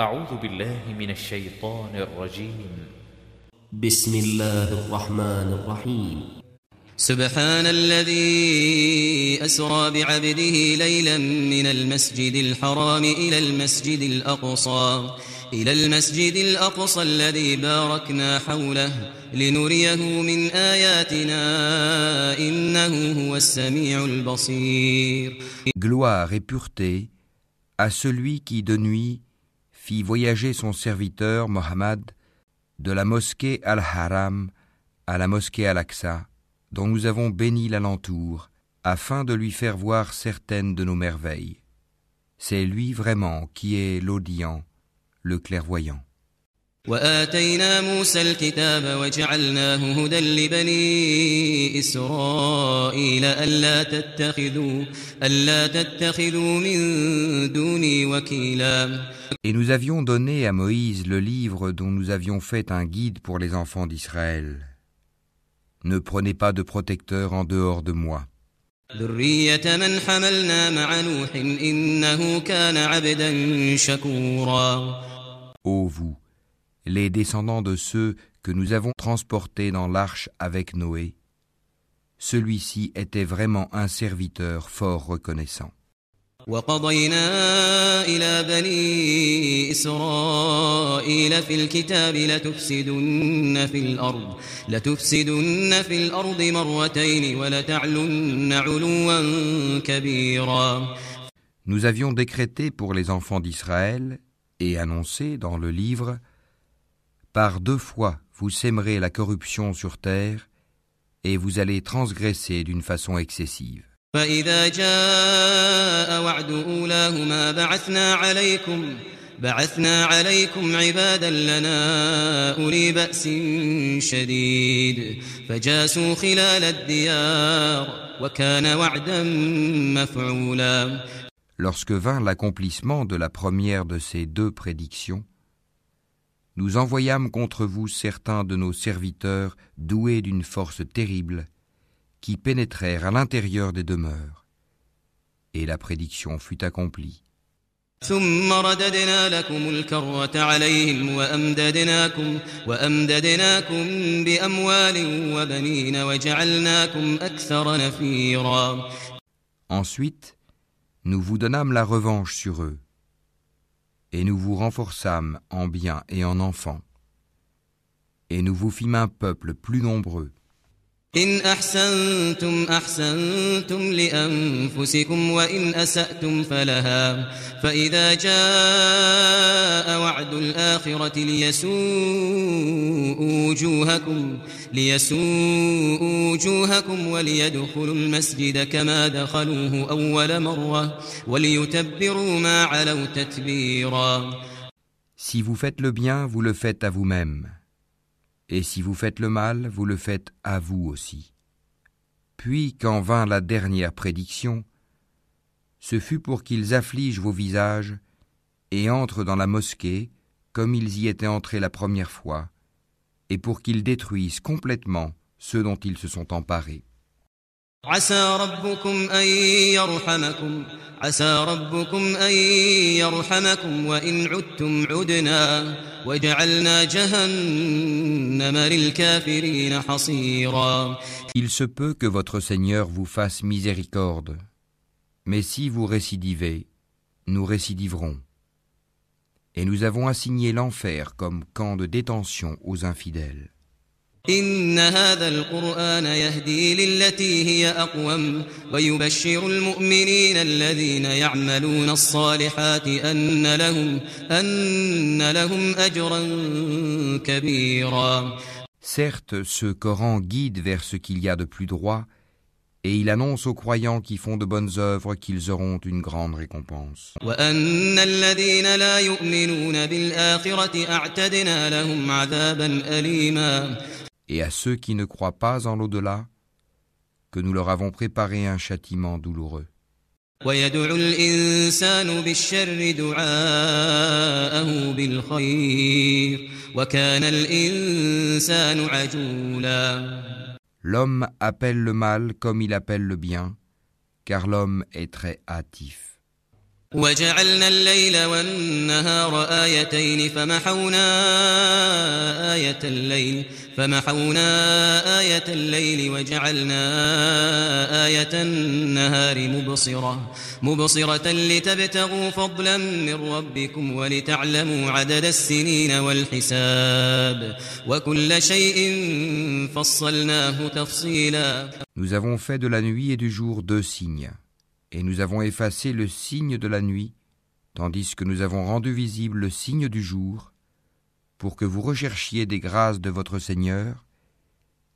أعوذ بالله من الشيطان الرجيم. بسم الله الرحمن الرحيم. سبحان الذي أسرى بعبده ليلا من المسجد الحرام إلى المسجد الأقصى إلى المسجد الأقصى الذي باركنا حوله لنريه من آياتنا إنه هو السميع البصير. Gloire et pureté à celui qui de nuit fit voyager son serviteur Mohammed de la mosquée Al-Haram à la mosquée Al-Aqsa, dont nous avons béni l'alentour, afin de lui faire voir certaines de nos merveilles. C'est lui vraiment qui est l'audient, le clairvoyant. وآتينا موسى الكتاب وجعلناه هدى لبني إسرائيل ألا تتخذوا, ألا تتخذوا من دوني وكيلا Et nous avions donné à Moïse le livre dont nous avions fait un guide pour les enfants d'Israël. Ne prenez pas de protecteur en dehors de moi. ذرية من حملنا مع نوح إنه كان عبدا شكورا Ô vous, les descendants de ceux que nous avons transportés dans l'arche avec Noé, celui-ci était vraiment un serviteur fort reconnaissant. وقضينا إلى بني إسرائيل في الكتاب لتفسدن في الأرض لتفسدن في الأرض مرتين ولتعلن علوا كبيرا Nous avions décrété pour les enfants d'Israël et annoncé dans le livre Par deux fois vous sèmerez la corruption sur terre et vous allez transgresser d'une façon excessive. فإذا جاء وعد أولاهما بعثنا عليكم بعثنا عليكم عبادا لنا أولي بأس شديد فجاسوا خلال الديار وكان وعدا مفعولا Lorsque vint l'accomplissement de la première de ces deux prédictions, nous envoyâmes contre vous certains de nos serviteurs doués d'une force terrible, qui pénétrèrent à l'intérieur des demeures. Et la prédiction fut accomplie. ثم رددنا لكم الكرة عليهم وأمددناكم, وأمددناكم بأموال وبنين وجعلناكم أكثر نفيرا Ensuite, nous vous donnâmes la revanche sur eux, et nous vous renforçâmes en biens et en enfants, et nous vous fîmes un peuple plus nombreux. إن أحسنتم أحسنتم لأنفسكم وإن أسأتم فلها فإذا جاء وعد الآخرة ليسوء وجوهكم ليسوء وجوهكم وليدخلوا المسجد كما دخلوه أول مرة وليتبروا ما علوا تتبيرا Si vous faites le bien, vous le faites à vous-même. Et si vous faites le mal, vous le faites à vous aussi. Puis, quand vint la dernière prédiction, ce fut pour qu'ils affligent vos visages et entrent dans la mosquée comme ils y étaient entrés la première fois, et pour qu'ils détruisent complètement ceux dont ils se sont emparés. عسى ربكم أن يرحمكم عسى ربكم أن يرحمكم وإن عدتم عدنا وجعلنا جهنم للكافرين حصيرا Il se peut que votre Seigneur vous fasse miséricorde, mais si vous récidivez, nous récidiverons. Et nous avons assigné l'enfer comme camp de détention aux infidèles. إن هذا القرآن يهدي للتي هي أقوم ويبشر المؤمنين الذين يعملون الصالحات أن لهم, أن لهم أجرا كبيرا Certes, ce Coran guide vers ce qu'il y a de plus droit, et il annonce aux croyants qui font de bonnes œuvres qu'ils auront une grande récompense. et à ceux qui ne croient pas en l'au-delà, que nous leur avons préparé un châtiment douloureux. L'homme appelle le mal comme il appelle le bien, car l'homme est très hâtif. وجعلنا الليل والنهار آيتين فمحونا آية الليل فمحونا آية الليل وجعلنا آية النهار مبصرة مبصرة لتبتغوا فضلا من ربكم ولتعلموا عدد السنين والحساب وكل شيء فصلناه تفصيلا. Nous avons fait de la nuit et du jour deux signes, et nous avons effacé le signe de la nuit, tandis que nous avons rendu visible le signe du jour, pour que vous recherchiez des grâces de votre Seigneur,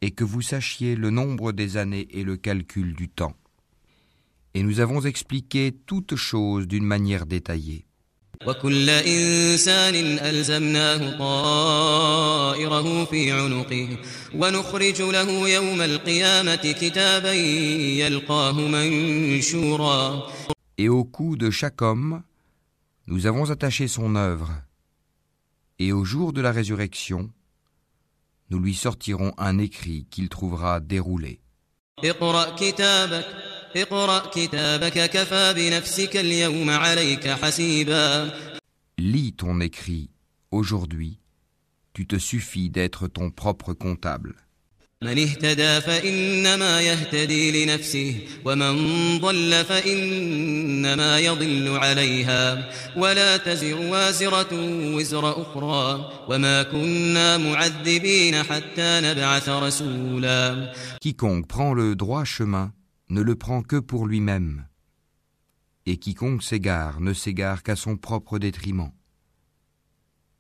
et que vous sachiez le nombre des années et le calcul du temps. Et nous avons expliqué toutes choses d'une manière détaillée. وكل إنسان ألزمناه طائره في عنقه ونخرج له يوم القيامة كتابا يلقاه منشورا Et au cou de chaque homme, nous avons attaché son œuvre. Et au jour de la résurrection, nous lui sortirons un écrit qu'il trouvera déroulé. اقرأ كتابك اقرأ كتابك كفى بنفسك اليوم عليك حسيبا Lis ton écrit. Aujourd'hui, tu te suffis d'être ton propre comptable. من اهتدى فإنما يهتدي لنفسه ومن ضل فإنما يضل عليها ولا تزر وازرة وزر أخرى وما كنا معذبين حتى نبعث رسولا Quiconque prend le droit chemin ne le prend que pour lui-même. Et quiconque s'égare ne s'égare qu'à son propre détriment.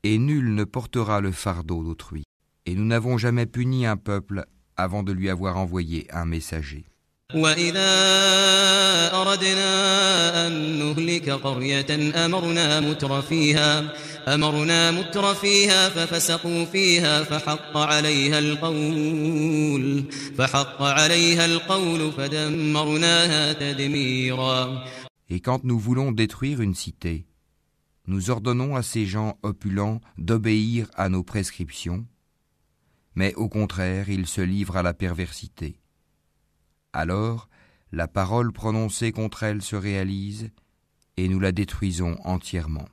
Et nul ne portera le fardeau d'autrui. Et nous n'avons jamais puni un peuple avant de lui avoir envoyé un messager. وإذا أردنا أن نهلك قرية أمرنا متر فيها أمرنا متر فيها ففسقوا فيها فحق عليها القول فحق عليها القول فدمرناها تدميرا Et quand nous voulons détruire une cité, nous ordonnons à ces gens opulents d'obéir à nos prescriptions, mais au contraire ils se livrent à la perversité. Alors, la parole prononcée contre elle se réalise et nous la détruisons entièrement.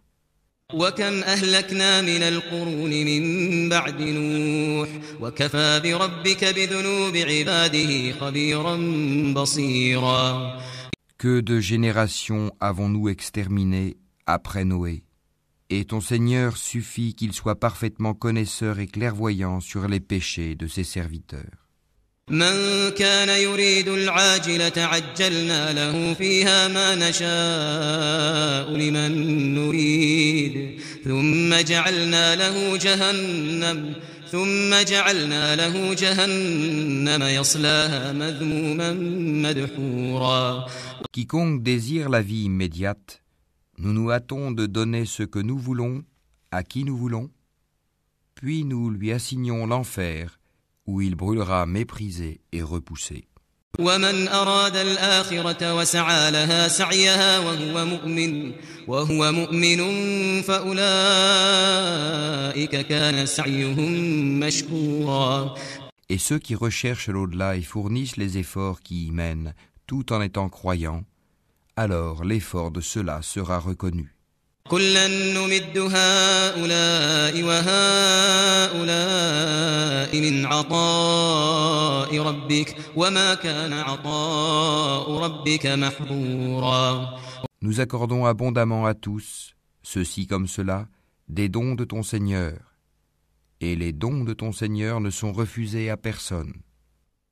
Que de générations avons-nous exterminées après Noé? Et ton Seigneur suffit qu'il soit parfaitement connaisseur et clairvoyant sur les péchés de ses serviteurs. من كان يريد العاجلة عجلنا له فيها ما نشاء لمن نريد ثم جعلنا له جهنم ثم جعلنا له جهنم يصلاها مذموما مدحورا Quiconque désire la vie immédiate, nous nous hâtons de donner ce que nous voulons à qui nous voulons, puis nous lui assignons l'enfer où il brûlera méprisé et repoussé. ومن أراد الآخرة وسعى لها سعيها وهو مؤمن وهو مؤمن فأولئك كان سعيهم مشكورا Et ceux qui recherchent l'au-delà et fournissent les efforts qui y mènent, tout en étant croyants, alors l'effort de cela sera reconnu. كلا نمد هؤلاء وهؤلاء من عطاء ربك وما كان عطاء ربك محظورا Nous accordons abondamment à tous, ceux-ci comme cela, des dons de ton Seigneur. Et les dons de ton Seigneur ne sont refusés à personne.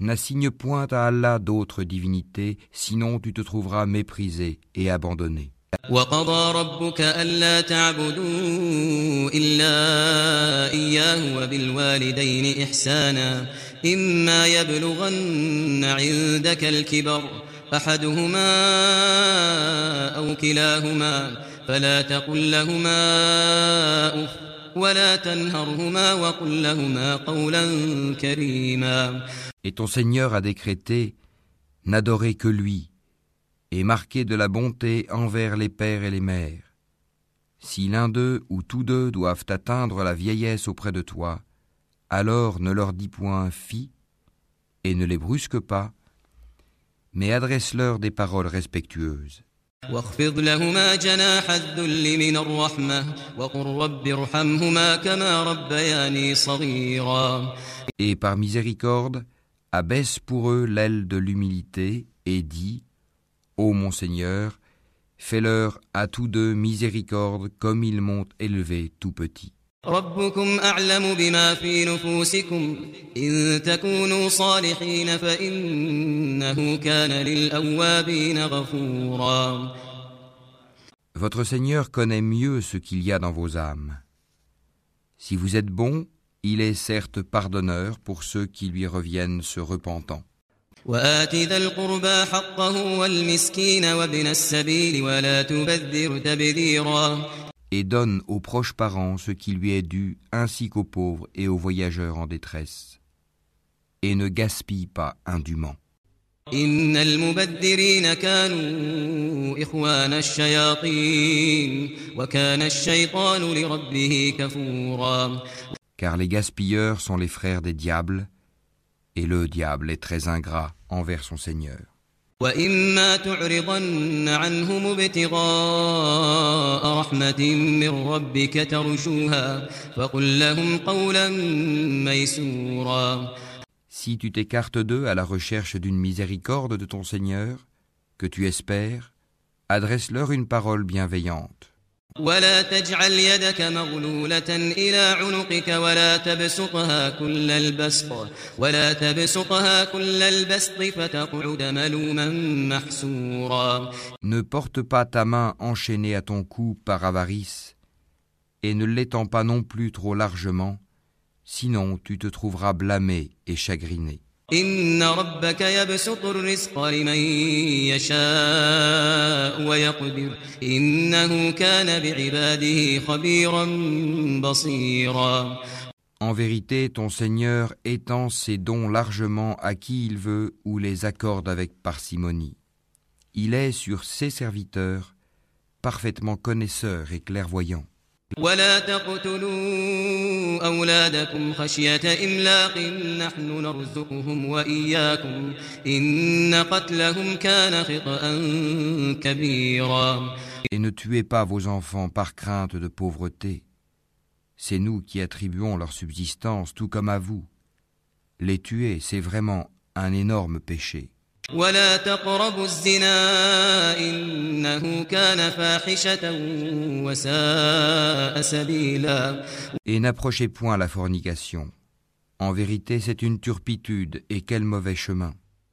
N'assigne point à Allah d'autres divinités, sinon tu te trouveras méprisé et abandonné. وقضى ربك ألا تعبدوا إلا إياه وبالوالدين إحسانا إما يبلغن عندك الكبر أحدهما أو كلاهما فلا تقل لهما أف ولا تنهرهما وقل لهما قولا كريما Et ton Seigneur a décrété N'adorez que lui, et marquez de la bonté envers les pères et les mères. Si l'un d'eux ou tous deux doivent atteindre la vieillesse auprès de toi, alors ne leur dis point fi, et ne les brusque pas, mais adresse-leur des paroles respectueuses. واخفض لهما جناح الذل من الرحمة وقل رب ارحمهما كما ربياني صغيرا Et par miséricorde, abaisse pour eux l'aile de l'humilité et dis, Ô mon Seigneur, fais-leur à tous deux miséricorde comme ils m'ont élevé tout petit. ربكم أعلم بما في نفوسكم إن تكونوا صالحين فإنه كان للأوابين غفورا Votre Seigneur connaît mieux ce qu'il y a dans vos âmes. Si vous êtes bon, il est certes pardonneur pour ceux qui lui reviennent se repentant. وآت ذا القربى حقه والمسكين وابن السبيل ولا تبذر تبذيرا Et donne aux proches parents ce qui lui est dû, ainsi qu'aux pauvres et aux voyageurs en détresse. Et ne gaspille pas indûment. إن المبذرين كانوا إخوان الشياطين وكان الشيطان لربه كفورا Car les gaspilleurs sont les frères des diables, et le diable est très ingrat envers son Seigneur. وإما تعرضن عنهم ابتغاء رحمة من ربك ترجوها فقل لهم قولا ميسورا Si tu t'écartes d'eux à la recherche d'une miséricorde de ton Seigneur, que tu espères, adresse-leur une parole bienveillante. ولا تجعل يدك مغلولة إلى عنقك ولا تبسطها كل البسط ولا تبسطها كل البسط فتقعد ملوما محسورا Ne porte pas ta main enchaînée à ton cou par avarice, et ne l'étends pas non plus trop largement, sinon tu te trouveras blâmé et chagriné. إن ربك يبسط الرزق لمن يشاء ويقدر إنه كان بعباده خبيرا بصيرا En vérité, ton Seigneur étend ses dons largement à qui il veut ou les accorde avec parcimonie. Il est sur ses serviteurs parfaitement connaisseur et clairvoyant. ولا تقتلوا أولادكم خشية إملاق نحن نرزقهم وإياكم إن قتلهم كان خطأ كبيرا Et ne tuez pas vos enfants par crainte de pauvreté. C'est nous qui attribuons leur subsistance tout comme à vous. Les tuer, c'est vraiment un énorme péché. ولا تقربوا الزنا إنه كان فاحشة وساء سبيلا Et n'approchez point la fornication. En vérité, c'est une turpitude, et quel mauvais chemin.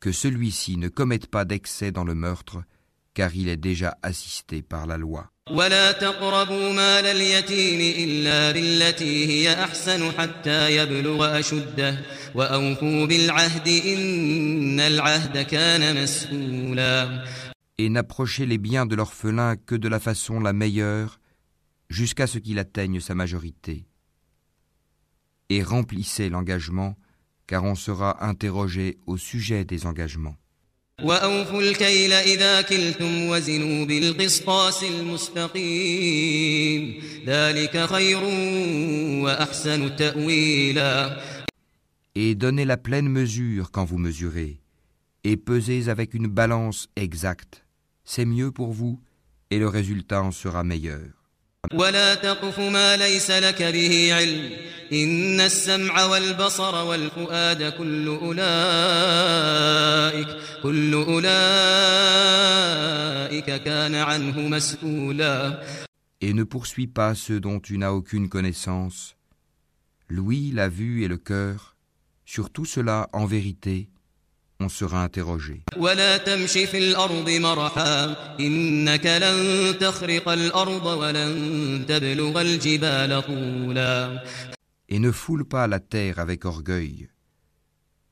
que celui-ci ne commette pas d'excès dans le meurtre, car il est déjà assisté par la loi. Et n'approchez les biens de l'orphelin que de la façon la meilleure, jusqu'à ce qu'il atteigne sa majorité. Et remplissez l'engagement car on sera interrogé au sujet des engagements. Et donnez la pleine mesure quand vous mesurez, et pesez avec une balance exacte. C'est mieux pour vous, et le résultat en sera meilleur. ولا تقف ما ليس لك به علم إن السمع والبصر والفؤاد كل أولئك كل أولئك كان عنه مسؤولا Et ne poursuis pas ceux dont tu n'as aucune connaissance. l'ouïe, la vue et le cœur, sur tout cela, en vérité, on sera interrogé. Et ne foule pas la terre avec orgueil.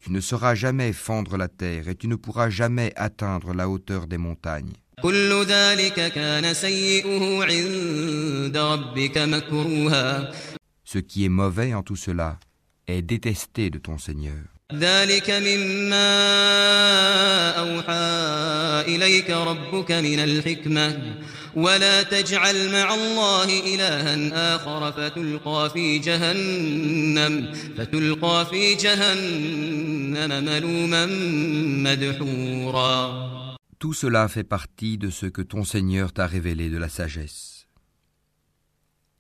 Tu ne sauras jamais fendre la terre et tu ne pourras jamais atteindre la hauteur des montagnes. Ce qui est mauvais en tout cela est détesté de ton Seigneur. ذلك مما أوحى إليك ربك من الحكمة ولا تجعل مع الله إلها آخر فتلقى في جهنم فتلقى في جهنم ملوما مدحورا Tout cela fait partie de ce que ton Seigneur t'a révélé de la sagesse.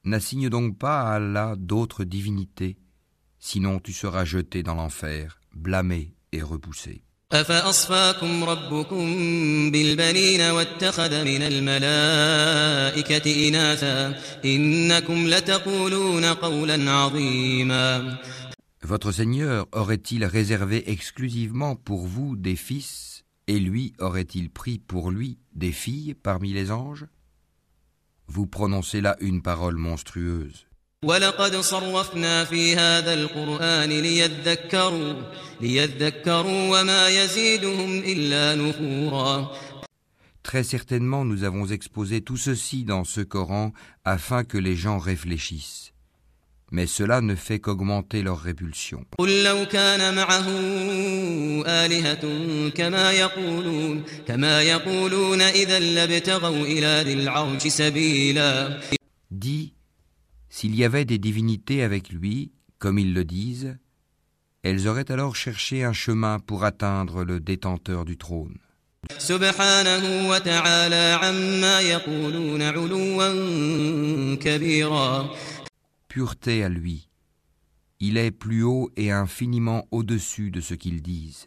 N'assigne donc pas à Allah d'autres divinités, sinon tu seras jeté dans l'enfer, blâmé et repoussé. Votre Seigneur aurait-il réservé exclusivement pour vous des fils, et lui aurait-il pris pour lui des filles parmi les anges? Vous prononcez là une parole monstrueuse. ولقد صرفنا في هذا القرآن ليذكروا ليذكروا وما يزيدهم إلا نفورا Très certainement nous avons exposé tout ceci dans ce Coran afin que les gens réfléchissent. Mais cela ne fait qu'augmenter leur répulsion. قل لو كان معه آلهة كما يقولون كما يقولون إذا لابتغوا إلى ذي العرش سبيلا Dis, S'il y avait des divinités avec lui, comme ils le disent, elles auraient alors cherché un chemin pour atteindre le détenteur du trône. Pureté à lui, il est plus haut et infiniment au-dessus de ce qu'ils disent.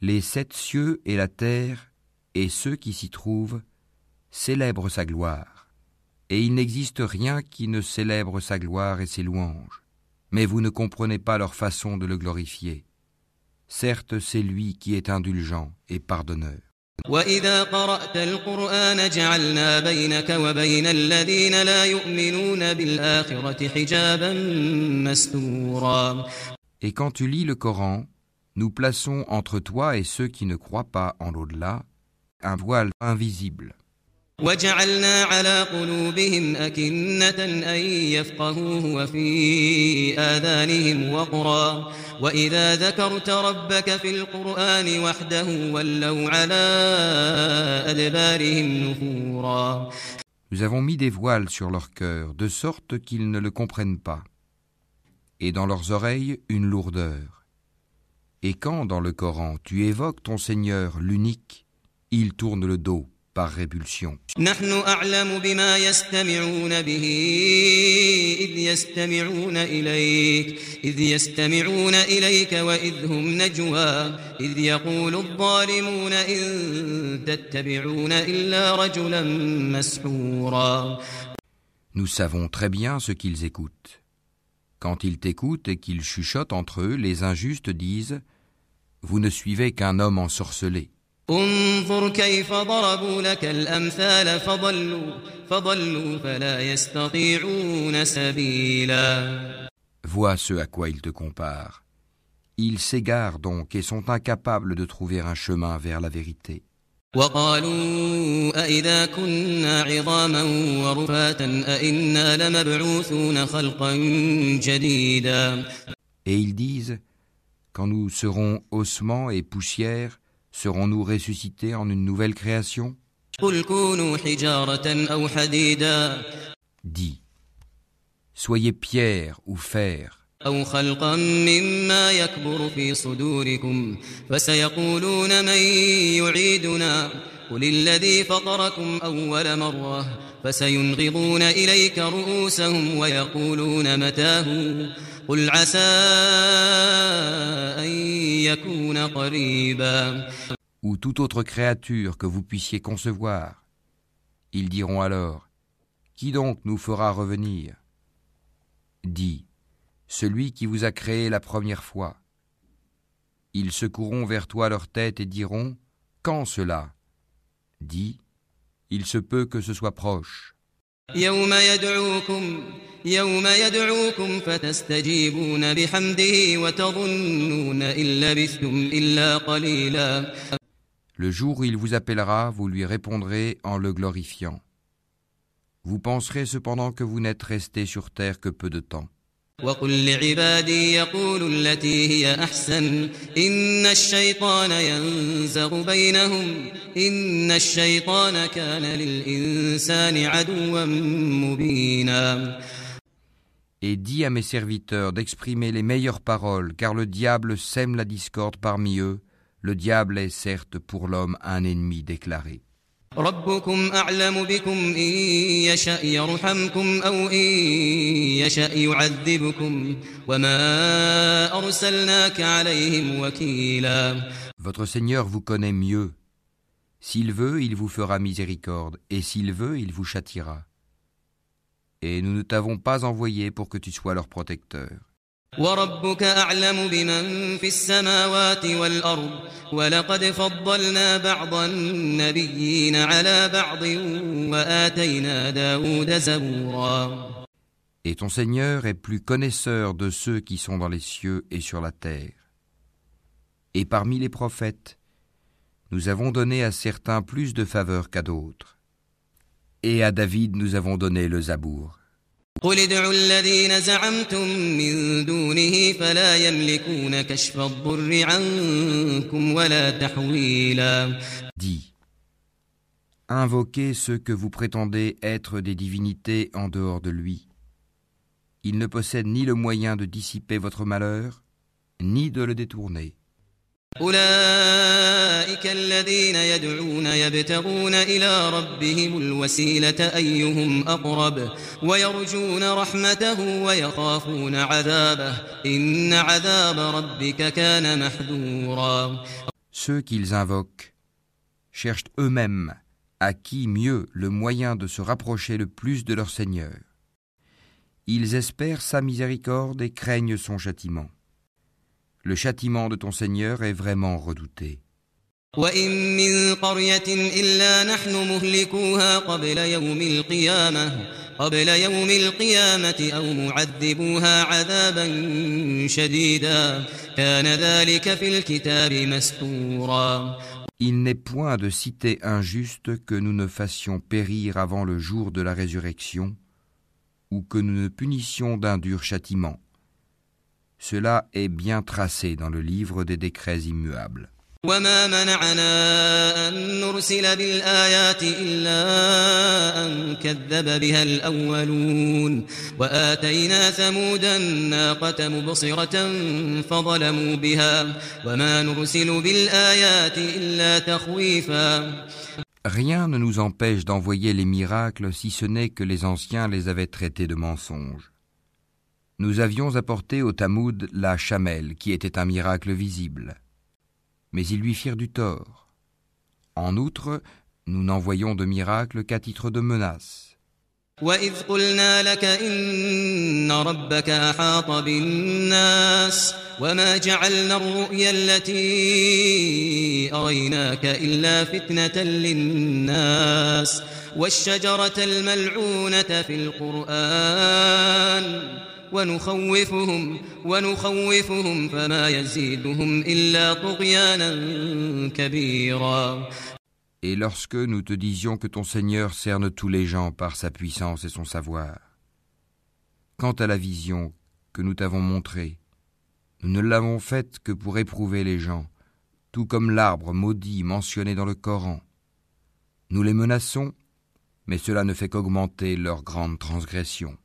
Les sept cieux et la terre, et ceux qui s'y trouvent, célèbrent sa gloire Et il n'existe rien qui ne célèbre sa gloire et ses louanges. Mais vous ne comprenez pas leur façon de le glorifier. Certes, c'est lui qui est indulgent et pardonneur. وإذا قرأت القرآن جعلنا بينك وبين الذين لا يؤمنون بالآخرة حجابا مستورا Et quand tu lis le Coran, nous plaçons entre toi et ceux qui ne croient pas en l'au-delà un voile invisible. وجعلنا على قلوبهم أكنة أن يفقهوه وفي آذانهم وقرا وإذا ذكرت ربك في القرآن وحده ولوا على أدبارهم نفورا Nous avons mis des voiles sur leur cœur, de sorte qu'ils ne le comprennent pas, et dans leurs oreilles une lourdeur. Et quand dans le Coran tu évoques ton Seigneur l'unique, ils tournent le dos par répulsion. نحن أعلم بما يستمعون به إذ يستمعون إليك إذ يستمعون إليك وإذ هم نجوى إذ يقول الظالمون إن تتبعون إلا رجلا مسحورا Nous savons très bien ce qu'ils écoutent. Quand ils t'écoutent et qu'ils chuchotent entre eux, les injustes disent Vous ne suivez qu'un homme ensorcelé. انظر كيف ضربوا لك الأمثال فضلوا فضلوا فلا يستطيعون سبيلا Vois ce à quoi ils te comparent. Ils s'égarent donc et sont incapables de trouver un chemin vers la vérité. وقالوا أئذا كنا عظاما ورفاتا أئنا لمبعوثون خلقا جديدا Et ils disent Quand nous serons ossements et poussière, serons-nous ressuscités en une nouvelle création قل كونوا حجارة أو حديدا Dis Soyez pierre ou fer, أو خلقا مما يكبر في صدوركم فسيقولون من يعيدنا قل الذي فطركم أول مرة فسينغضون إليك رؤوسهم ويقولون متاه قل عسى أن يكون قريبا ou toute autre créature que vous puissiez concevoir. Ils diront alors, Qui donc nous fera revenir Dis, Celui qui vous a créé la première fois. Ils secoueront vers toi leur tête et diront, Quand cela Dis, Il se peut que ce soit proche. يوم يدعوكم يوم يدعوكم فتستجيبون بحمده وتظنون إن لبثتم إلا قليلا Le jour où il vous appellera, vous lui répondrez en le glorifiant. Vous penserez cependant que vous n'êtes resté sur terre que peu de temps. وقل لعبادي يقولوا التي هي أحسن إن الشيطان ينزغ بينهم إن الشيطان كان للإنسان عدوا مبينا Et dis à mes serviteurs d'exprimer les meilleures paroles, car le diable sème la discorde parmi eux. Le diable est certes pour l'homme un ennemi déclaré. ربكم أعلم بكم إن يشأ يرحمكم أو إن يشأ يعذبكم وما أرسلناك عليهم وكيلا Votre Seigneur vous connaît mieux. S'il veut, il vous fera miséricorde, et s'il veut, il vous châtiera. Et nous ne t'avons pas envoyé pour que tu sois leur protecteur. وربك أعلم بمن في السماوات والأرض ولقد فضلنا بعض النبيين على بعض وآتينا داود زبورا Et ton Seigneur est plus connaisseur de ceux qui sont dans les cieux et sur la terre. Et parmi les prophètes, nous avons donné à certains plus de faveur qu'à d'autres. Et à David nous avons donné le Zabour. قل invoquez ceux que vous prétendez être des divinités en dehors de lui. Il ne possède ni le moyen de dissiper votre malheur, ni de le détourner. أولئك الذين يدعون يبتغون إلى ربهم الوسيلة أيهم أقرب ويرجون رحمته ويخافون عذابه إن عذاب ربك كان محذورا Ceux qu'ils invoquent cherchent eux-mêmes à qui mieux le moyen de se rapprocher le plus de leur Seigneur. Ils espèrent sa miséricorde et craignent son châtiment. Le châtiment de ton Seigneur est vraiment redouté. وإن من قرية إلا نحن مهلكوها قبل يوم القيامة قبل يوم القيامة أو معذبوها عذابا شديدا كان ذلك في الكتاب مستورا Il n'est point de cité injuste que nous ne fassions périr avant le jour de la résurrection, ou que nous ne punissions d'un dur châtiment. Cela est bien tracé dans le livre des décrets immuables. وما منعنا أن نرسل بالآيات إلا أن كذب بها الأولون وآتينا ثمود الناقة مبصرة فظلموا بها وما نرسل بالآيات إلا تخويفا Rien ne nous empêche d'envoyer les miracles si ce n'est que les anciens les avaient traités de mensonges. Nous avions apporté au Tamoud la chamelle, qui était un miracle visible. Mais ils lui firent du tort. En outre, nous n'envoyons de miracle qu'à titre de menace. وإذ قلنا لك إن ربك أحاط بالناس وما جعلنا الرؤيا التي أريناك إلا فتنة للناس والشجرة الملعونة في القرآن ونخوفهم ونخوفهم فما يزيدهم إلا طغيانا كبيرا Et lorsque nous te disions que ton Seigneur cerne tous les gens par sa puissance et son savoir, quant à la vision que nous t'avons montrée, nous ne l'avons faite que pour éprouver les gens, tout comme l'arbre maudit mentionné dans le Coran. Nous les menaçons, mais cela ne fait qu'augmenter leur grande transgression.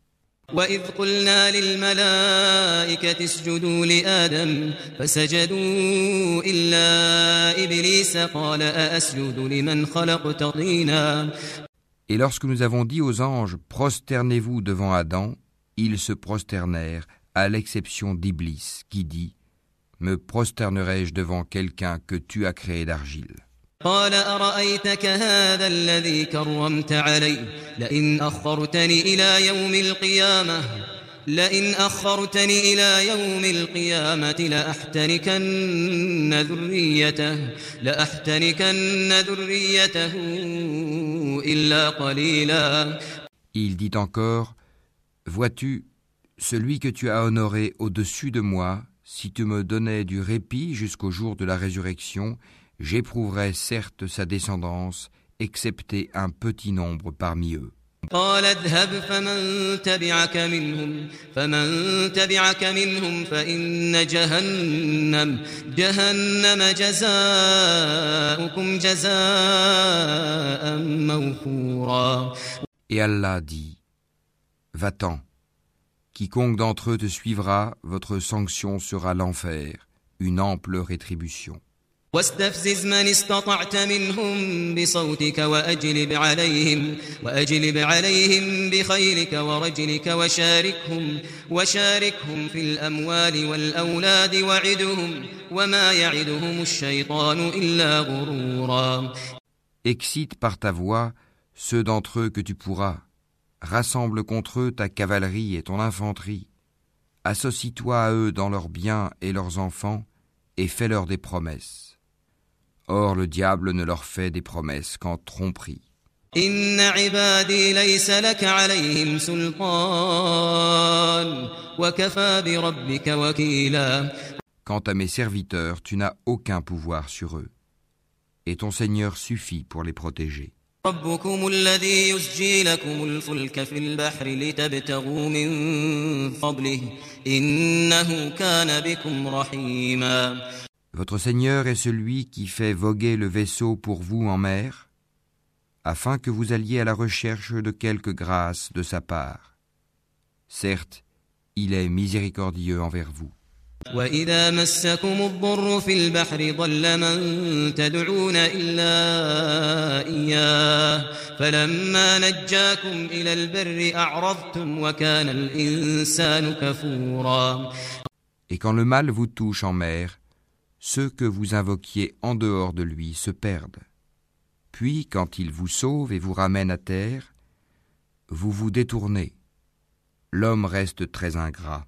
وإذ قلنا للملائكة اسجدوا لآدم فسجدوا إلا إبليس قال أأسجد لمن خلقت طينا Et lorsque nous avons dit aux anges Prosternez-vous devant Adam, ils se prosternèrent, à l'exception d'Iblis, qui dit Me prosternerai-je devant quelqu'un que tu as créé d'argile قال أرأيتك هذا الذي كرمت علي؟ لئن أخرتني إلى يوم القيامة لئن أخرتني إلى يوم القيامة لأحتنكن ذريته لأحتنكن ذريته إلا قليلا. Il dit encore Vois-tu, celui que tu as honoré au-dessus de moi, si tu me donnais du répit jusqu'au jour de la résurrection, j'éprouverais certes sa descendance, excepté un petit nombre parmi eux. قال اذهب فمن تبعك منهم فمن تبعك منهم فإن جهنم جهنم جزاؤكم جزاء موفورا Et Allah dit Va-t'en, quiconque d'entre eux te suivra, votre sanction sera l'enfer, une ample rétribution. واستفزز من استطعت منهم بصوتك وأجلب عليهم وأجلب عليهم بخيلك ورجلك وشاركهم وشاركهم في الأموال والأولاد وعدهم وما يعدهم الشيطان إلا غرورا Excite par ta voix ceux d'entre eux que tu pourras. Rassemble contre eux ta cavalerie et ton infanterie. Associe-toi à eux dans leurs biens et leurs enfants, et fais-leur des promesses. Or le diable ne leur fait des promesses qu'en tromperie. إن عبادي ليس لك عليهم سلطان وكفى بربك وكيلا Quant à mes serviteurs, tu n'as aucun pouvoir sur eux. Et ton Seigneur suffit pour les protéger. ربكم الذي يسجي لكم الفلك في البحر لتبتغوا من فضله إنه كان بكم رحيما Votre Seigneur est celui qui fait voguer le vaisseau pour vous en mer, afin que vous alliez à la recherche de quelque grâce de sa part. Certes, il est miséricordieux envers vous. وإذا مسكم الضر في البحر ضل من تدعون إلا إياه فلما نجاكم إلى البر أعرضتم وكان الإنسان كفورا Et quand le mal vous touche en mer, ceux que vous invoquiez en dehors de lui se perdent. Puis, quand il vous sauve et vous ramène à terre, vous vous détournez. L'homme reste très ingrat.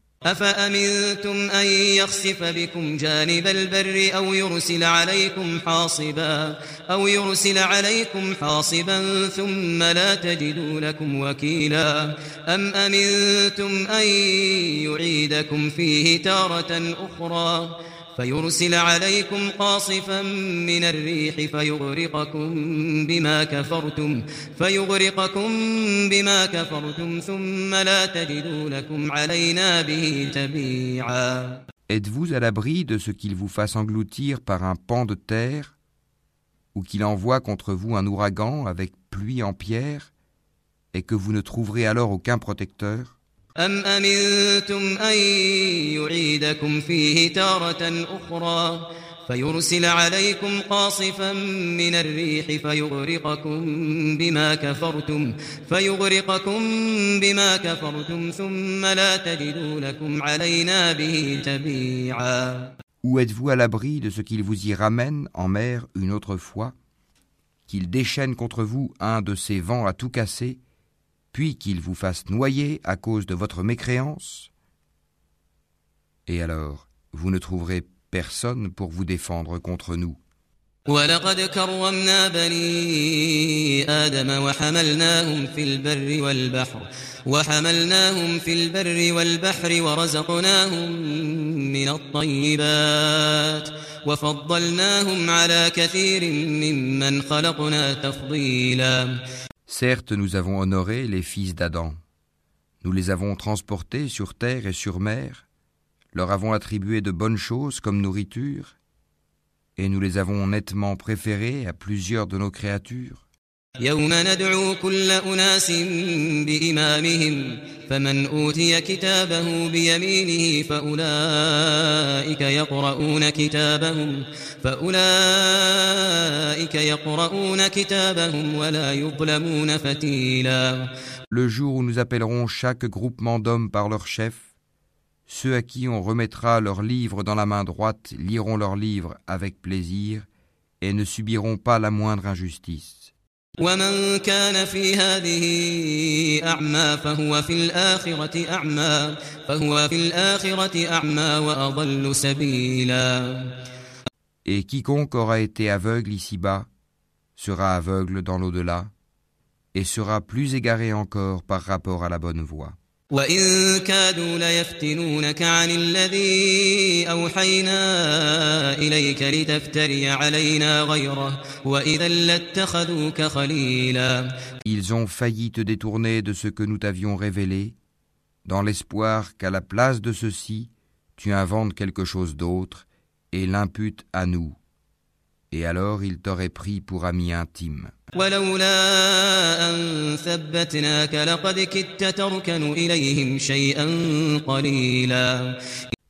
أفأمنتم أن يخسف بكم جانب البر أو يرسل عليكم حاصبا أو يرسل عليكم حاصبا ثم لا تجدوا لكم وكيلا أم أمنتم أن يعيدكم فيه تارة أخرى فيرسل عليكم قاصفا من الريح فيغرقكم بما كفرتم فيغرقكم بما كفرتم ثم لا تجدوا لكم علينا به تبيعا Êtes-vous à l'abri de ce qu'il vous fasse engloutir par un pan de terre, ou qu'il envoie contre vous un ouragan avec pluie en pierre, et que vous ne trouverez alors aucun protecteur أم أمنتم أن يعيدكم فيه تارة أخرى فيرسل عليكم قاصفا من الريح فيغرقكم بما كفرتم فيغرقكم بما كفرتم ثم لا تجدوا لكم علينا به تبيعا Ou êtes-vous à l'abri de ce qu'il vous y ramène en mer une autre fois Qu'il déchaîne contre vous un de ces vents à tout casser puis qu'il vous fasse noyer à cause de votre mécréance Et alors, vous ne trouverez personne pour vous défendre contre nous. ولقد كرمنا بني آدم وحملناهم في البر والبحر وحملناهم في البر والبحر ورزقناهم من الطيبات وفضلناهم على كثير ممن خلقنا تفضيلا Certes, nous avons honoré les fils d'Adam. Nous les avons transportés sur terre et sur mer, leur avons attribué de bonnes choses comme nourriture, et nous les avons nettement préférés à plusieurs de nos créatures. يوم ندعو كل أناس بإمامهم فمن أوتي كتابه بيمينه فأولئك يقرؤون كتابهم فأولئك يقرؤون كتابهم ولا يظلمون فتيلا Le jour où nous appellerons chaque groupement d'hommes par leur chef, ceux à qui on remettra leur livre dans la main droite liront leur livre avec plaisir et ne subiront pas la moindre injustice. ومن كان في هذه أعمى فهو في الآخرة أعمى فهو في الآخرة أعمى وأضل سبيلا Et quiconque aura été aveugle ici-bas sera aveugle dans l'au-delà et sera plus égaré encore par rapport à la bonne voie. وإن كادوا ليفتنونك عن الذي أوحينا إليك لتفتري علينا غيره وإذا لاتخذوك خليلا Ils ont failli te détourner de ce que nous t'avions révélé, dans l'espoir qu'à la place de ceci, tu inventes quelque chose d'autre et l'imputes à nous. et alors il t'aurait pris pour ami intime.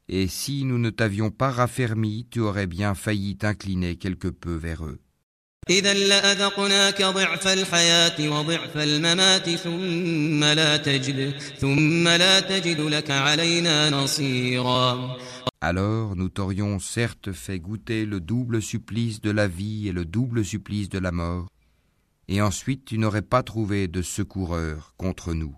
Et si nous ne t'avions pas raffermi, tu aurais bien failli t'incliner quelque peu vers eux. Alors nous t'aurions certes fait goûter le double supplice de la vie et le double supplice de la mort, et ensuite tu n'aurais pas trouvé de secoureur contre nous.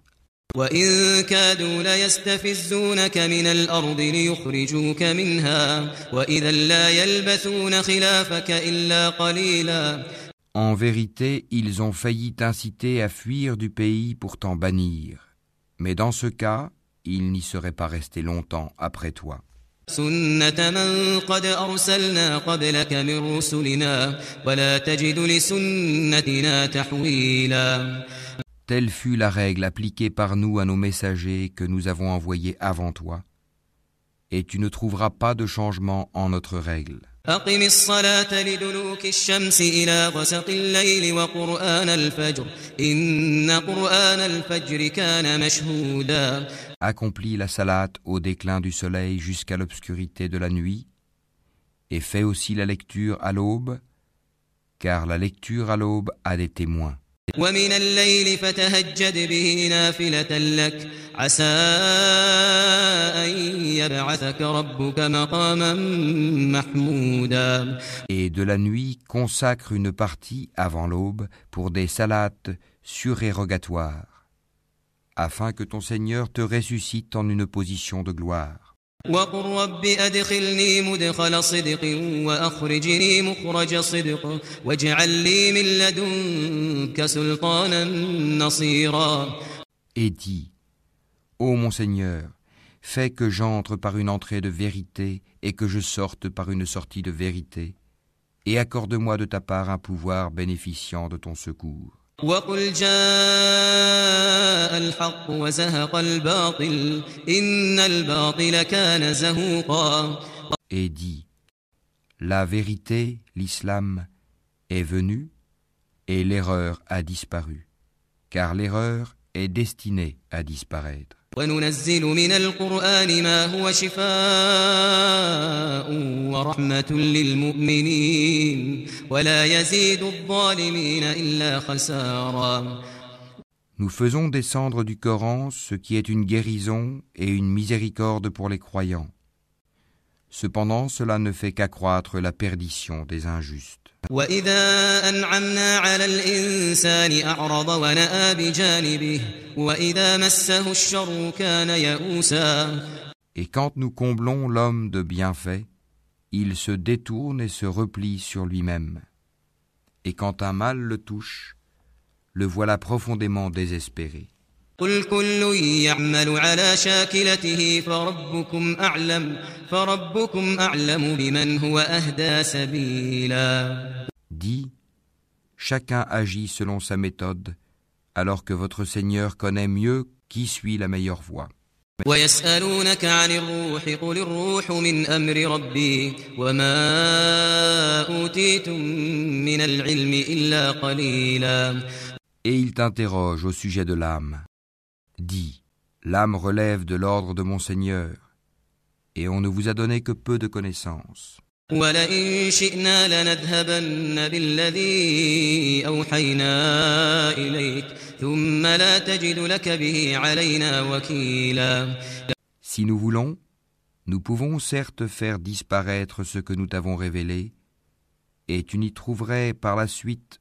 وإن كادوا ليستفزونك من الأرض ليخرجوك منها وإذا لا يلبثون خلافك إلا قليلا En vérité, ils ont failli t'inciter à fuir du pays pour t'en bannir. Mais dans ce cas, ils n'y seraient pas restés longtemps après toi. سنة من قد أرسلنا قبلك من رسلنا ولا تجد لسنتنا تحويلا Telle fut la règle appliquée par nous à nos messagers que nous avons envoyés avant toi. Et tu ne trouveras pas de changement en notre règle. Accomplis la salate au déclin du soleil jusqu'à l'obscurité de la nuit, et fais aussi la lecture à l'aube, car la lecture à l'aube a des témoins. ومن الليل فتهجد به نافلة لك عسى أن يبعثك ربك مقاما محمودا Et de la nuit consacre une partie avant l'aube pour des salates surérogatoires, afin que ton Seigneur te ressuscite en une position de gloire. وقل رب أدخلني مدخل صدق وأخرجني مخرج صدق واجعل لي من لدنك سلطانا نصيرا Et dis, Ô mon Seigneur, fais que j'entre par une entrée de vérité et que je sorte par une sortie de vérité, et accorde-moi de ta part un pouvoir bénéficiant de ton secours. وقل جاء الحق وزهق الباطل إن الباطل كان زهوقا Et dis, La vérité, l'islam, est venue, et l'erreur a disparu, car l'erreur est destinée à disparaître. وننزل من القرآن ما هو شفاء ورحمة للمؤمنين ولا يزيد الظالمين إلا خسارا Nous faisons descendre du Coran ce qui est une guérison et une miséricorde pour les croyants. Cependant, cela ne fait qu'accroître la perdition des injustes. وإذا أنعمنا على الإنسان أعرض ونأى بجانبه وإذا مسه الشر كان يئوسا Et quand nous comblons l'homme de bienfaits, il se détourne et se replie sur lui-même. Et quand un mal le touche, le voilà profondément désespéré. قل كل يعمل على شاكلته فربكم أعلم فربكم أعلم بمن هو أهدى سبيلا Dis, chacun agit selon sa méthode, alors que votre Seigneur connaît mieux qui suit la meilleure voie. ويسألونك عن الروح قل الروح من أمر ربي وما أوتيتم من العلم إلا قليلا Et il t'interroge au sujet de l'âme. Dis, l'âme relève de l'ordre de mon Seigneur, et on ne vous a donné que peu de connaissances. ولئن شئنا لنذهبن بالذي أوحينا إليك ثم لا تجد لك به علينا وكيلا Si nous voulons, nous pouvons certes faire disparaître ce que nous t'avons révélé, et tu n'y trouverais par la suite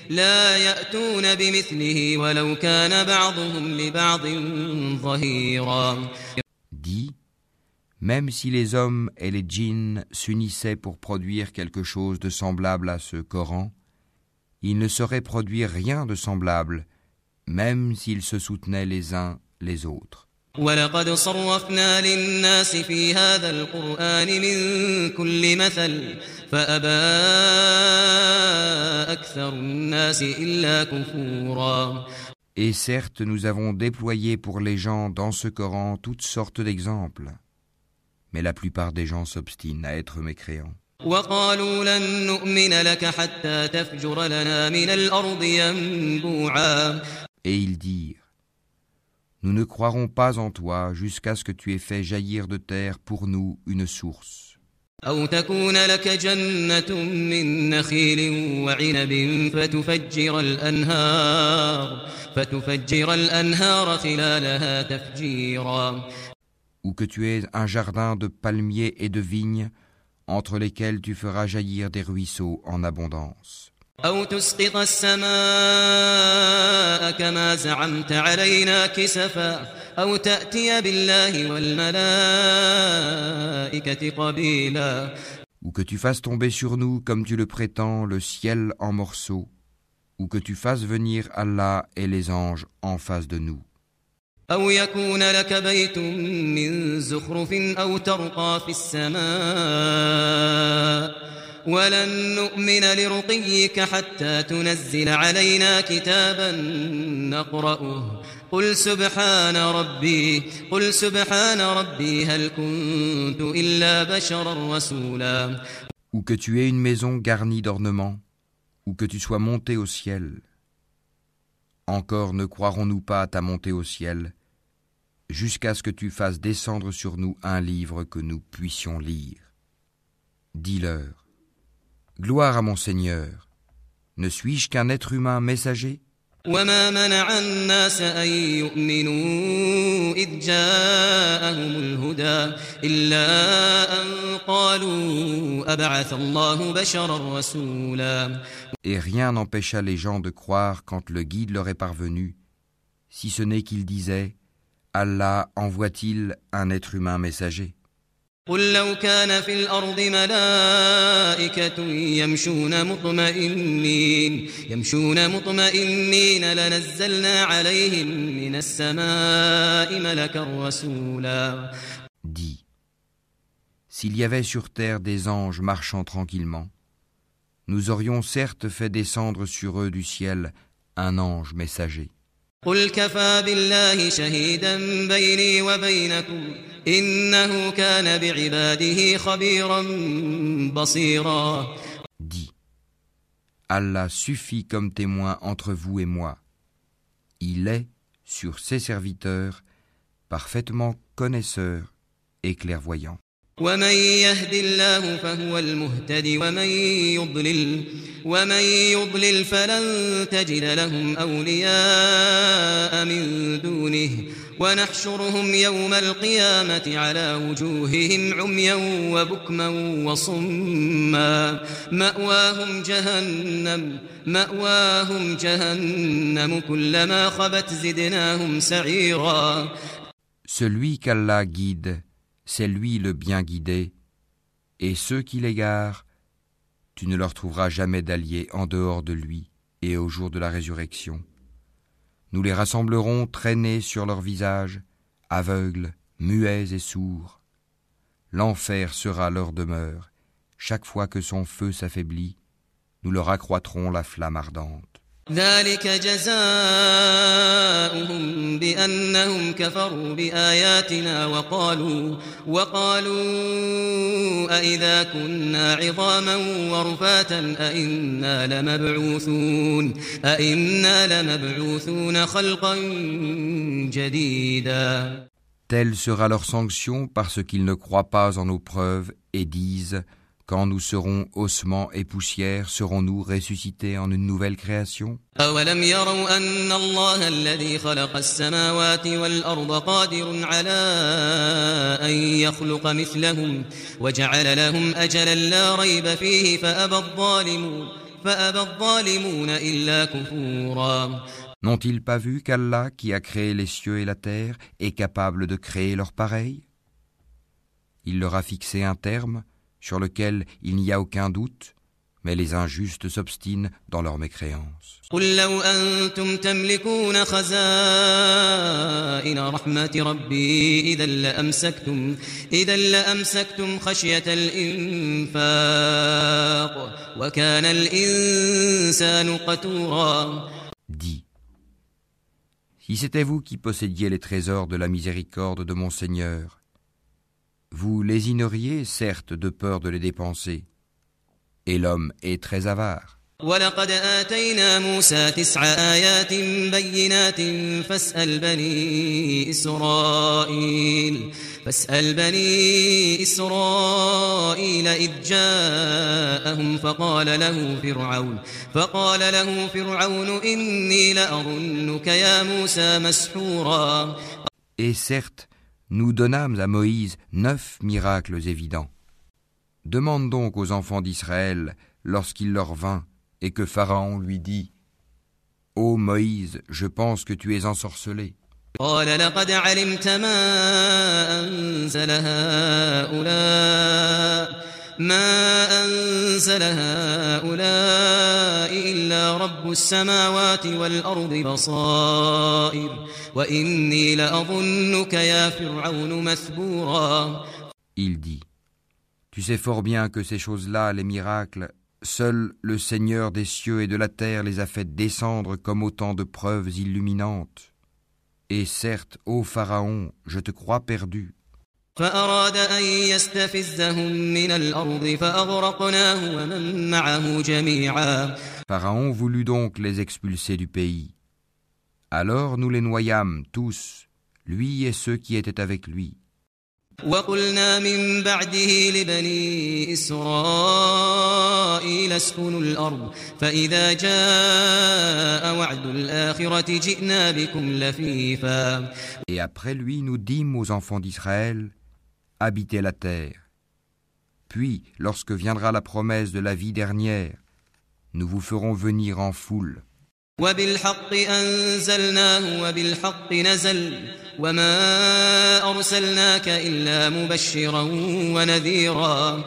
لا يأتون بمثله ولو كان بعضهم لبعض ظهيرا Dis, même si les hommes et les djinns s'unissaient pour produire quelque chose de semblable à ce Coran, ils ne sauraient produire rien de semblable, même s'ils se soutenaient les uns les autres. ولقد صرفنا للناس في هذا القرآن من كل مثل فأبى أكثر الناس إلا كفورا Et certes, nous avons déployé pour les gens dans ce Coran toutes sortes d'exemples. Mais la plupart des gens s'obstinent à être mécréants. وقالوا لن نؤمن لك حتى تفجر لنا من الأرض ينبوعا Et ils dirent Nous ne croirons pas en toi jusqu'à ce que tu aies fait jaillir de terre pour nous une source. أو تكون لك جنة من نخيل وعنب فتفجر الأنهار فتفجر الأنهار خلالها تفجيرا Ou que tu aies un jardin de palmiers et de vignes entre lesquels tu feras jaillir des ruisseaux en abondance. أو تسقط السماء كما زعمت علينا كسفا أو تأتي بالله والملائكة قبيلا Ou que tu fasses tomber sur nous, comme tu le prétends, le ciel en morceaux. Ou que tu fasses venir Allah et les anges en face de nous. أو يكون لك بيت من زخرف أو ترقى في السماء ولن نؤمن لرقيك حتى تنزل علينا كتابا نقرأه قل سبحان ربي قل سبحان ربي هل كنت إلا بشرا رسولا Ou que tu aies une maison garnie d'ornements. Ou que tu sois monté au ciel. Encore ne croirons-nous pas à ta montée au ciel, jusqu'à ce que tu fasses descendre sur nous un livre que nous puissions lire. Dis-leur, Gloire à mon Seigneur, ne suis-je qu'un être humain messager وما منع الناس أن يؤمنوا إذ جاءهم الهدى إلا أن قالوا أبعث الله بشرا رسولا Et rien n'empêcha les gens de croire quand le guide leur est parvenu, si ce n'est qu'ils disaient Allah envoie-t-il un être humain messager قل لو كان في الأرض ملائكة يمشون مطمئنين يمشون مطمئنين لنزلنا عليهم من السماء ملكا رسولا Dis, s'il y avait sur terre des anges marchant tranquillement, nous aurions certes fait descendre sur eux du ciel un ange messager. قل كفى بالله شهيدا بيني وبينكم إنه كان بعباده خبيرا بصيرا Dis, Allah suffit comme témoin entre vous et moi. Il est, sur ses serviteurs, parfaitement connaisseur et clairvoyant. ومن يهد الله فهو المهتد ومن يضلل ومن يضلل فلن تجد لهم أولياء من دونه ونحشرهم يوم القيامة على وجوههم عميا وبكما وصما مأواهم جهنم مأواهم جهنم كلما خبت زدناهم سعيرا Celui qu'Allah guide, c'est lui le bien guidé, Et ceux qui l'égarent, tu ne leur trouveras jamais d'alliés en dehors de lui et au jour de la résurrection. Nous les rassemblerons traînés sur leurs visages, aveugles, muets et sourds. L'enfer sera leur demeure. Chaque fois que son feu s'affaiblit, nous leur accroîtrons la flamme ardente. ذلك جزاؤهم بأنهم كفروا بآياتنا وقالوا وقالوا أإذا كنا عظاما ورفاتا أإنا لمبعوثون أإنا لمبعوثون خلقا جديدا. Telle sera leur sanction parce qu'ils ne croient pas en nos preuves et disent Quand nous serons ossements et poussière, serons-nous ressuscités en une nouvelle création أولم يروا أن الله الذي خلق السماوات والأرض قادر على أن يخلق مثلهم وجعل لهم أجلا لا ريب فيه فأبى الظالمون فأبى الظالمون إلا كفورا N'ont-ils pas vu qu'Allah, qui a créé les cieux et la terre, est capable de créer leur pareil Il leur a fixé un terme sur lequel il n'y a aucun doute, mais les injustes s'obstinent dans leur mécréance. قل لو أنتم تملكون خزائن رحمة ربي إذا لأمسكتم إذا لأمسكتم خشية الإنفاق وكان الإنسان قتورا Dis, si c'était vous qui possédiez les trésors de la miséricorde de mon Seigneur, vous lésineriez certes de peur de les dépenser, et l'homme est très avare. ولقد آتينا موسى تسع آيات بينات فاسأل بني إسرائيل فاسأل بني إسرائيل إذ جاءهم فقال له فرعون فقال له فرعون إني لأظنك يا موسى مسحورا Et certes, nous donnâmes à Moïse neuf miracles évidents. Demande donc aux enfants d'Israël, lorsqu'il leur vint, et que Pharaon lui dit Ô Moïse, je pense que tu es ensorcelé. قال لقد علمت ما أنزل هؤلاء ما أنزل هؤلاء إلا رب السماوات والأرض بصائر وإني لأظنك يا فرعون مثبورا Il dit Tu sais fort bien que ces choses-là, les miracles, seul le Seigneur des cieux et de la terre les a fait descendre comme autant de preuves illuminantes. Et certes, ô Pharaon, je te crois perdu. فأراد أن يستفزهم من الأرض فأغرقناه ومن معه جميعا Pharaon voulut donc les expulser du pays. Alors nous les noyâmes tous, lui et ceux qui étaient avec lui. وقلنا من بعده لبني إسرائيل اسكنوا الأرض فإذا جاء وعد الآخرة جئنا بكم لفيفا Et après lui, nous dîmes aux enfants d'Israël, habitez la terre. Puis, lorsque viendra la promesse de la vie dernière, nous vous ferons venir en foule. وبالحق أنزلناه وبالحق نزل وما أرسلناك إلا مبشرا ونذيرا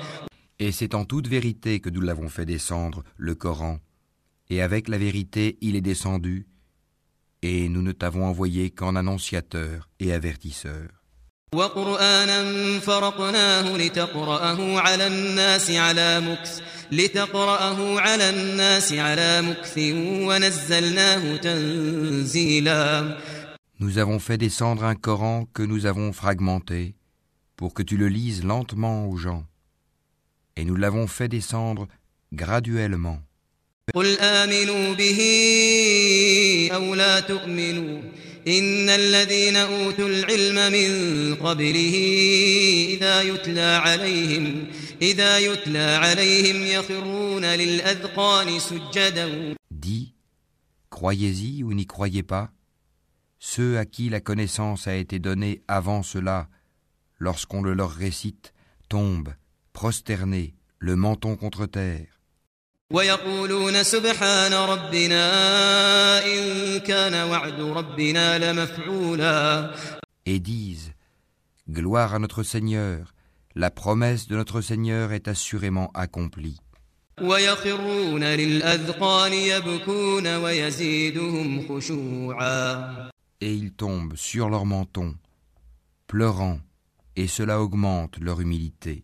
Et c'est en toute vérité que nous l'avons fait descendre, le Coran, et avec la vérité il est descendu, et nous ne t'avons envoyé qu'en annonciateur et avertisseur. وقرآنا فرقناه لتقرأه على الناس على مكث لتقرأه على الناس على مكث ونزلناه تنزيلا Nous avons fait descendre un Coran que nous avons fragmenté pour que tu le lises lentement aux gens. Et nous l'avons fait descendre graduellement. قل آمنوا به أو لا تؤمنوا إن الذين أوتوا العلم من قبله إذا يتلى عليهم إذا يتلى عليهم يخرون للأذقان سجدا Dis, croyez-y ou n'y croyez pas, ceux à qui la connaissance a été donnée avant cela, lorsqu'on le leur récite, tombent, prosternés, le menton contre terre. ويقولون سبحان ربنا إن كان وعد ربنا لمفعولا et disent Gloire à notre Seigneur, La promesse de notre Seigneur est assurément accomplie. ويخرون للأذقان يبكون ويزيدهم خشوعا Et ils tombent sur leur menton, pleurant, et cela augmente leur humilité.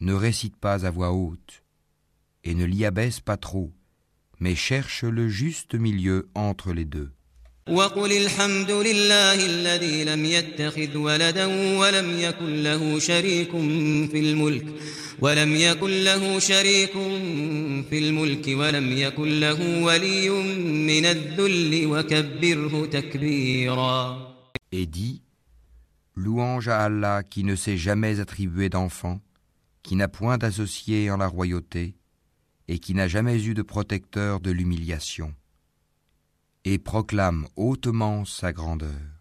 ne récite pas à voix haute, et ne l'y abaisse pas trop, mais cherche le juste milieu entre les deux. وقل الحمد لله الذي لم يتخذ ولدا ولم يكن له شريك في الملك ولم يكن له شريك في الملك ولم يكن له ولي من الذل وكبره تكبيرا Et dis, louange à Allah qui ne s'est jamais attribué d'enfant, qui n'a point d'associé en la royauté, et qui n'a jamais eu de protecteur de l'humiliation, et proclame hautement sa grandeur.